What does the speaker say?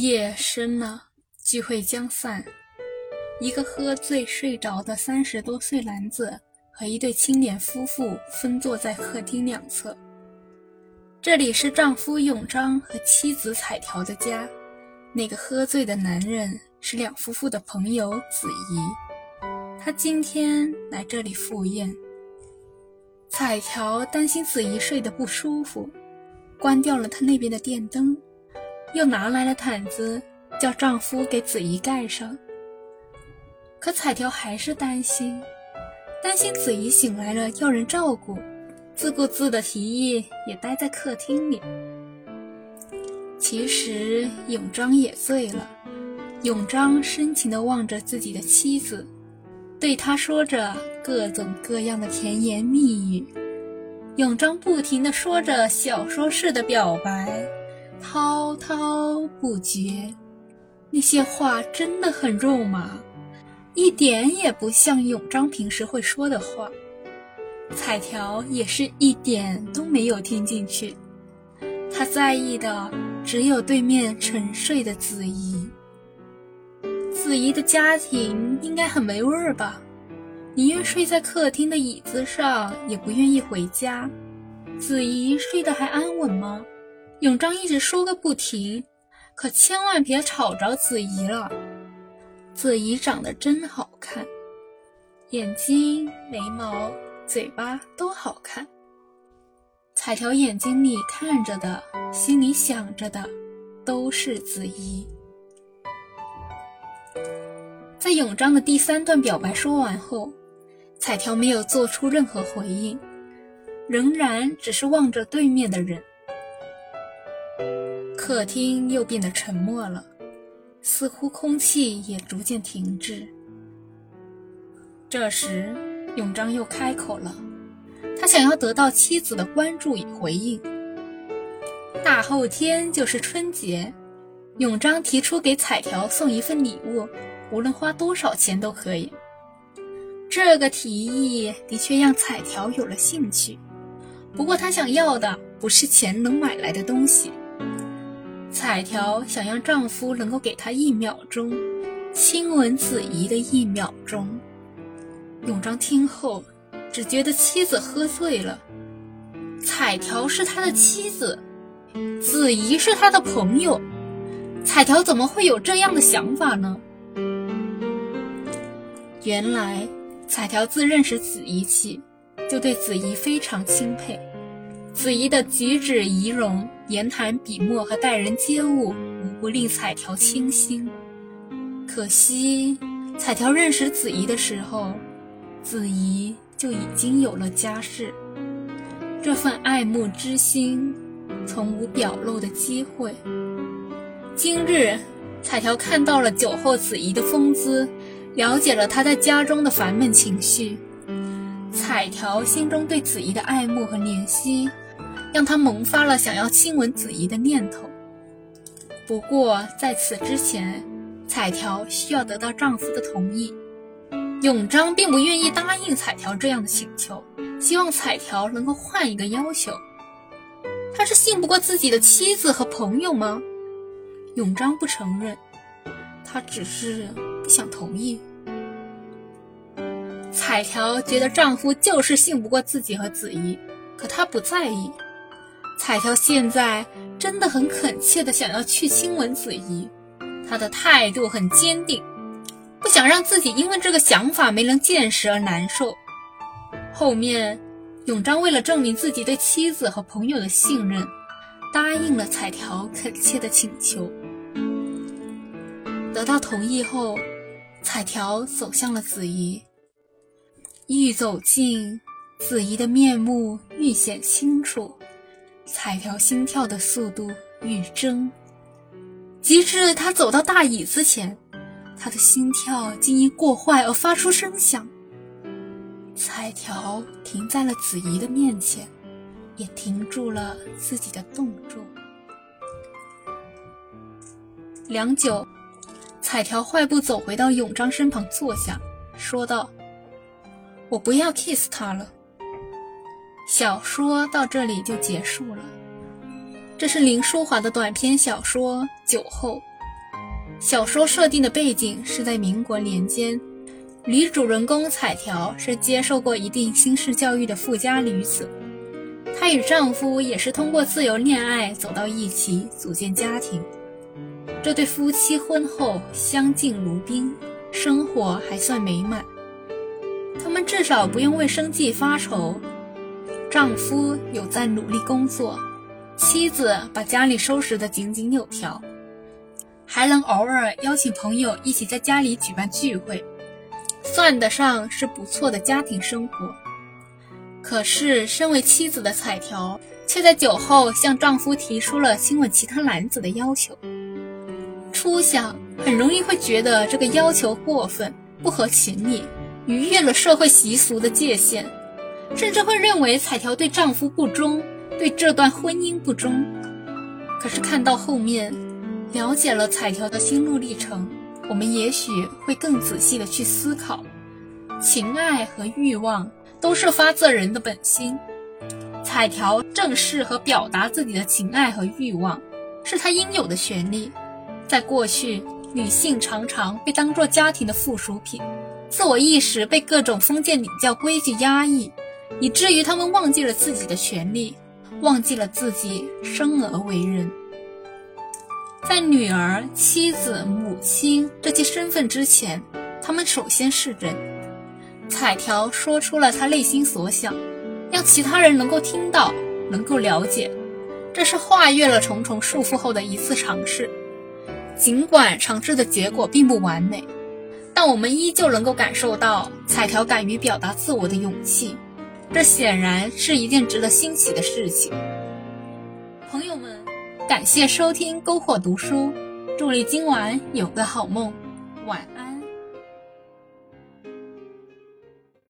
夜深了，聚会将散。一个喝醉睡着的三十多岁男子和一对青年夫妇分坐在客厅两侧。这里是丈夫永章和妻子彩条的家。那个喝醉的男人是两夫妇的朋友子怡，他今天来这里赴宴。彩条担心子怡睡得不舒服，关掉了他那边的电灯。又拿来了毯子，叫丈夫给子怡盖上。可彩条还是担心，担心子怡醒来了要人照顾，自顾自的提议也待在客厅里。其实永章也醉了，永章深情地望着自己的妻子，对她说着各种各样的甜言蜜语。永章不停地说着小说式的表白。滔滔不绝，那些话真的很肉麻，一点也不像永章平时会说的话。彩条也是一点都没有听进去，他在意的只有对面沉睡的子怡。子怡的家庭应该很没味儿吧？宁愿睡在客厅的椅子上，也不愿意回家。子怡睡得还安稳吗？永章一直说个不停，可千万别吵着子怡了。子怡长得真好看，眼睛、眉毛、嘴巴都好看。彩条眼睛里看着的，心里想着的，都是子怡。在永章的第三段表白说完后，彩条没有做出任何回应，仍然只是望着对面的人。客厅又变得沉默了，似乎空气也逐渐停滞。这时，永章又开口了，他想要得到妻子的关注与回应。大后天就是春节，永章提出给彩条送一份礼物，无论花多少钱都可以。这个提议的确让彩条有了兴趣，不过他想要的不是钱能买来的东西。彩条想让丈夫能够给她一秒钟亲吻子怡的一秒钟。永章听后，只觉得妻子喝醉了。彩条是他的妻子，子怡是他的朋友，彩条怎么会有这样的想法呢？原来，彩条自认识子怡起，就对子怡非常钦佩。子怡的举止仪容、言谈笔墨和待人接物，无不令彩条倾心。可惜，彩条认识子怡的时候，子怡就已经有了家室。这份爱慕之心，从无表露的机会。今日，彩条看到了酒后子怡的风姿，了解了她在家中的烦闷情绪。彩条心中对子怡的爱慕和怜惜。让他萌发了想要亲吻子怡的念头。不过在此之前，彩条需要得到丈夫的同意。永章并不愿意答应彩条这样的请求，希望彩条能够换一个要求。他是信不过自己的妻子和朋友吗？永章不承认，他只是不想同意。彩条觉得丈夫就是信不过自己和子怡，可她不在意。彩条现在真的很恳切的想要去亲吻子怡，她的态度很坚定，不想让自己因为这个想法没能见识而难受。后面，永章为了证明自己对妻子和朋友的信任，答应了彩条恳切的请求。得到同意后，彩条走向了子怡，愈走近，子怡的面目愈显清楚。彩条心跳的速度愈增，及至他走到大椅子前，他的心跳竟因过快而发出声响。彩条停在了子怡的面前，也停住了自己的动作。良久，彩条快步走回到永章身旁坐下，说道：“我不要 kiss 他了。”小说到这里就结束了。这是林淑华的短篇小说《酒后》，小说设定的背景是在民国年间，女主人公彩条是接受过一定新式教育的富家女子，她与丈夫也是通过自由恋爱走到一起，组建家庭。这对夫妻婚后相敬如宾，生活还算美满。他们至少不用为生计发愁，丈夫有在努力工作，妻子把家里收拾得井井有条。还能偶尔邀请朋友一起在家里举办聚会，算得上是不错的家庭生活。可是，身为妻子的彩条却在酒后向丈夫提出了亲吻其他男子的要求。初想，很容易会觉得这个要求过分，不合情理，逾越了社会习俗的界限，甚至会认为彩条对丈夫不忠，对这段婚姻不忠。可是看到后面。了解了彩条的心路历程，我们也许会更仔细的去思考，情爱和欲望都是发自人的本心。彩条正视和表达自己的情爱和欲望，是她应有的权利。在过去，女性常常被当作家庭的附属品，自我意识被各种封建礼教规矩压抑，以至于他们忘记了自己的权利，忘记了自己生而为人。在女儿、妻子、母亲这些身份之前，他们首先是人。彩条说出了他内心所想，让其他人能够听到，能够了解。这是跨越了重重束缚后的一次尝试。尽管尝试的结果并不完美，但我们依旧能够感受到彩条敢于表达自我的勇气。这显然是一件值得欣喜的事情。朋友们。感谢收听篝火读书，祝你今晚有个好梦，晚安。